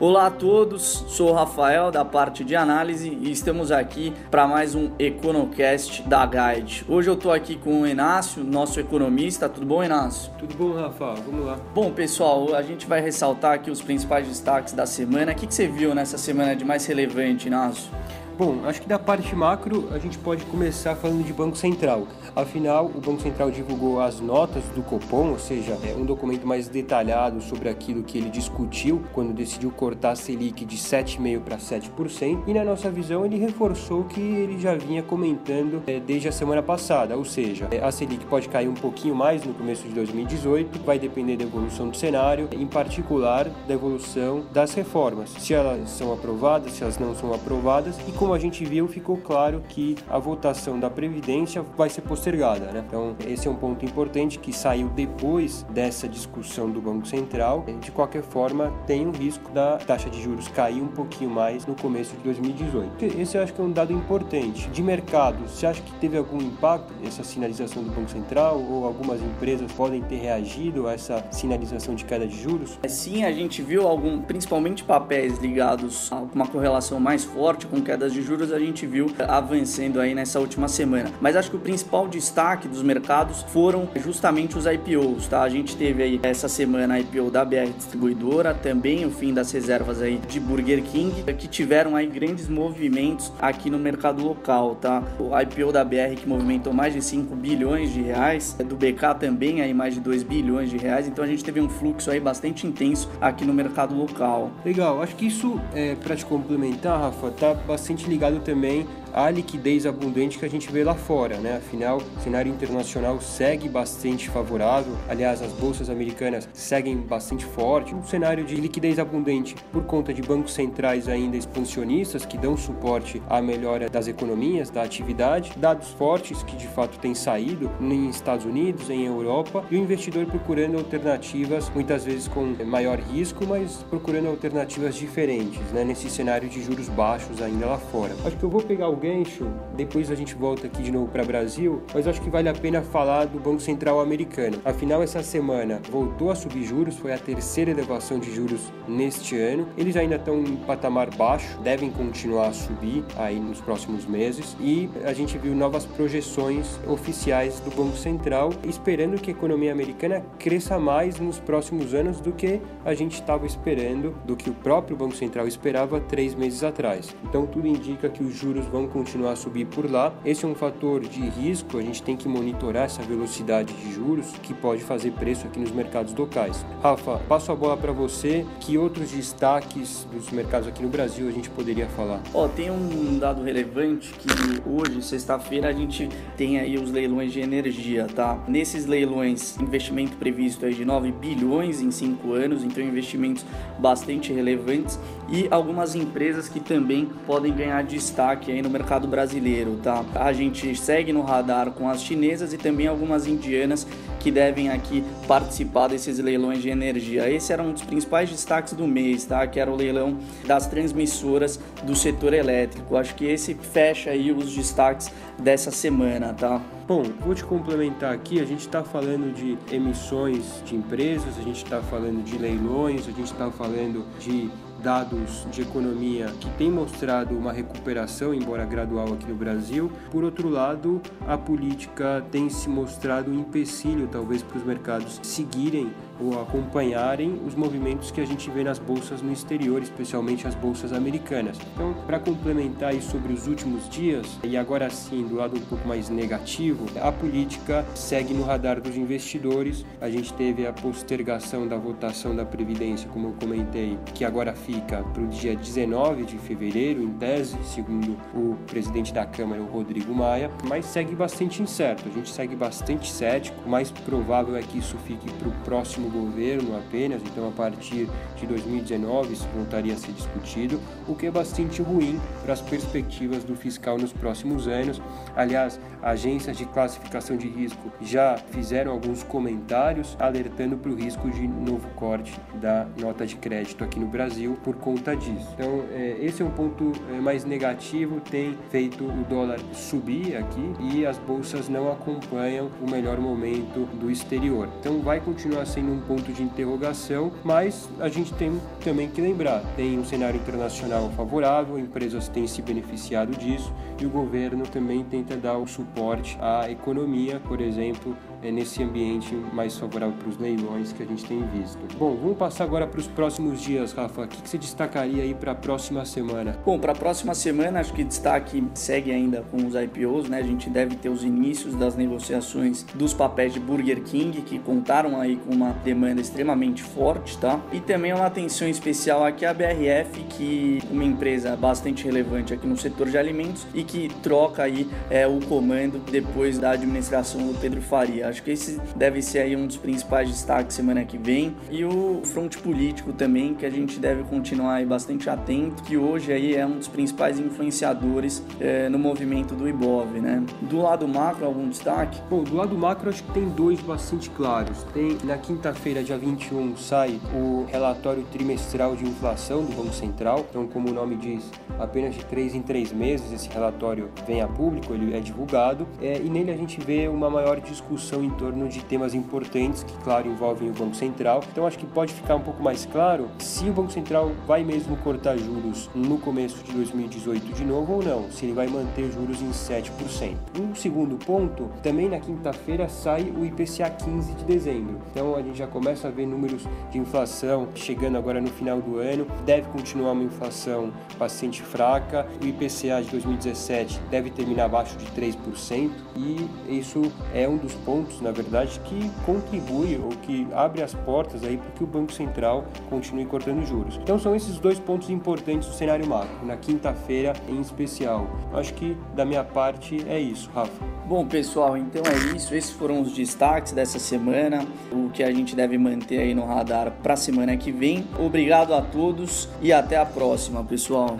Olá a todos, sou o Rafael da parte de análise e estamos aqui para mais um Econocast da Guide. Hoje eu estou aqui com o Inácio, nosso economista. Tudo bom, Inácio? Tudo bom, Rafa? Vamos lá. Bom, pessoal, a gente vai ressaltar aqui os principais destaques da semana. O que, que você viu nessa semana de mais relevante, Inácio? Bom, acho que da parte macro a gente pode começar falando de Banco Central. Afinal, o Banco Central divulgou as notas do Copom, ou seja, é um documento mais detalhado sobre aquilo que ele discutiu quando decidiu cortar a Selic de 7,5% para 7%. E na nossa visão, ele reforçou que ele já vinha comentando é, desde a semana passada, ou seja, é, a Selic pode cair um pouquinho mais no começo de 2018, vai depender da evolução do cenário, em particular da evolução das reformas, se elas são aprovadas, se elas não são aprovadas e como como a gente viu, ficou claro que a votação da Previdência vai ser postergada. Né? Então, esse é um ponto importante que saiu depois dessa discussão do Banco Central. De qualquer forma, tem o risco da taxa de juros cair um pouquinho mais no começo de 2018. Esse eu acho que é um dado importante. De mercado, você acha que teve algum impacto essa sinalização do Banco Central ou algumas empresas podem ter reagido a essa sinalização de queda de juros? É, sim, a gente viu algum, principalmente papéis ligados a uma correlação mais forte com quedas de de juros a gente viu avançando aí nessa última semana. Mas acho que o principal destaque dos mercados foram justamente os IPOs, tá? A gente teve aí essa semana a IPO da BR Distribuidora, também o fim das reservas aí de Burger King, que tiveram aí grandes movimentos aqui no mercado local, tá? O IPO da BR que movimentou mais de 5 bilhões de reais, do BK também aí mais de 2 bilhões de reais, então a gente teve um fluxo aí bastante intenso aqui no mercado local. Legal, acho que isso, é, para te complementar, Rafa, tá bastante ligado também à liquidez abundante que a gente vê lá fora, né? Afinal, o cenário internacional segue bastante favorável. Aliás, as bolsas americanas seguem bastante forte. Um cenário de liquidez abundante por conta de bancos centrais ainda expansionistas que dão suporte à melhora das economias, da atividade, dados fortes que de fato têm saído em Estados Unidos, em Europa, e o investidor procurando alternativas, muitas vezes com maior risco, mas procurando alternativas diferentes, né? Nesse cenário de juros baixos ainda lá fora. Acho que eu vou pegar o gancho, depois a gente volta aqui de novo para Brasil, mas acho que vale a pena falar do Banco Central americano. Afinal, essa semana voltou a subir juros, foi a terceira elevação de juros neste ano. Eles ainda estão em patamar baixo, devem continuar a subir aí nos próximos meses e a gente viu novas projeções oficiais do Banco Central, esperando que a economia americana cresça mais nos próximos anos do que a gente estava esperando, do que o próprio Banco Central esperava três meses atrás. Então tudo indica indica que os juros vão continuar a subir por lá. Esse é um fator de risco, a gente tem que monitorar essa velocidade de juros que pode fazer preço aqui nos mercados locais. Rafa, passo a bola para você. Que outros destaques dos mercados aqui no Brasil a gente poderia falar? Ó, tem um dado relevante que hoje, sexta-feira, a gente tem aí os leilões de energia, tá? Nesses leilões, investimento previsto aí de 9 bilhões em 5 anos, então investimentos bastante relevantes e algumas empresas que também podem ganhar destaque aí no mercado brasileiro, tá? A gente segue no radar com as chinesas e também algumas indianas que devem aqui participar desses leilões de energia. Esse era um dos principais destaques do mês, tá? Que era o leilão das transmissoras do setor elétrico. Acho que esse fecha aí os destaques dessa semana, tá? Bom, vou te complementar aqui. A gente está falando de emissões de empresas, a gente está falando de leilões, a gente está falando de dados de economia que tem mostrado uma recuperação, embora gradual aqui no Brasil. Por outro lado, a política tem se mostrado um empecilho, talvez, para os mercados seguirem ou acompanharem os movimentos que a gente vê nas bolsas no exterior, especialmente as bolsas americanas. Então, para complementar aí sobre os últimos dias, e agora sim do lado um pouco mais negativo, a política segue no radar dos investidores. A gente teve a postergação da votação da Previdência, como eu comentei, que agora fica para o dia 19 de fevereiro, em tese, segundo o presidente da Câmara, o Rodrigo Maia, mas segue bastante incerto. A gente segue bastante cético. O mais provável é que isso fique para o próximo governo apenas, então a partir de 2019 isso voltaria a ser discutido, o que é bastante ruim para as perspectivas do fiscal nos próximos anos. Aliás, agências de classificação de risco já fizeram alguns comentários alertando para o risco de novo corte da nota de crédito aqui no Brasil por conta disso. Então, é, esse é um ponto é, mais negativo, tem feito o dólar subir aqui e as bolsas não acompanham o melhor momento do exterior. Então, vai continuar sendo um um ponto de interrogação, mas a gente tem também que lembrar, tem um cenário internacional favorável, empresas têm se beneficiado disso e o governo também tenta dar o suporte à economia, por exemplo, é nesse ambiente mais favorável para os leilões que a gente tem visto. Bom, vamos passar agora para os próximos dias, Rafa. O que, que você destacaria aí para a próxima semana? Bom, para a próxima semana, acho que destaque segue ainda com os IPOs, né? A gente deve ter os inícios das negociações dos papéis de Burger King, que contaram aí com uma demanda extremamente forte, tá? E também uma atenção especial aqui à BRF, que é uma empresa bastante relevante aqui no setor de alimentos e que troca aí é, o comando depois da administração do Pedro Faria. Acho que esse deve ser aí um dos principais destaques semana que vem. E o fronte político também, que a gente deve continuar aí bastante atento, que hoje aí é um dos principais influenciadores é, no movimento do Ibov, né? Do lado macro, algum destaque? Bom, do lado macro acho que tem dois bastante claros. Tem na quinta-feira, dia 21, sai o relatório trimestral de inflação do Banco Central. Então, como o nome diz, apenas de três em três meses esse relatório vem a público, ele é divulgado. É, e nele a gente vê uma maior discussão discussão em torno de temas importantes que, claro, envolvem o Banco Central. Então, acho que pode ficar um pouco mais claro se o Banco Central vai mesmo cortar juros no começo de 2018 de novo ou não, se ele vai manter juros em 7%. Um segundo ponto, também na quinta-feira sai o IPCA 15 de dezembro. Então, a gente já começa a ver números de inflação chegando agora no final do ano. Deve continuar uma inflação bastante fraca. O IPCA de 2017 deve terminar abaixo de 3% e isso é um dos pontos pontos, na verdade, que contribui ou que abre as portas aí para que o Banco Central continue cortando juros. Então são esses dois pontos importantes do cenário macro, na quinta-feira em especial. Acho que da minha parte é isso, Rafa. Bom, pessoal, então é isso. Esses foram os destaques dessa semana, o que a gente deve manter aí no radar para a semana que vem. Obrigado a todos e até a próxima, pessoal.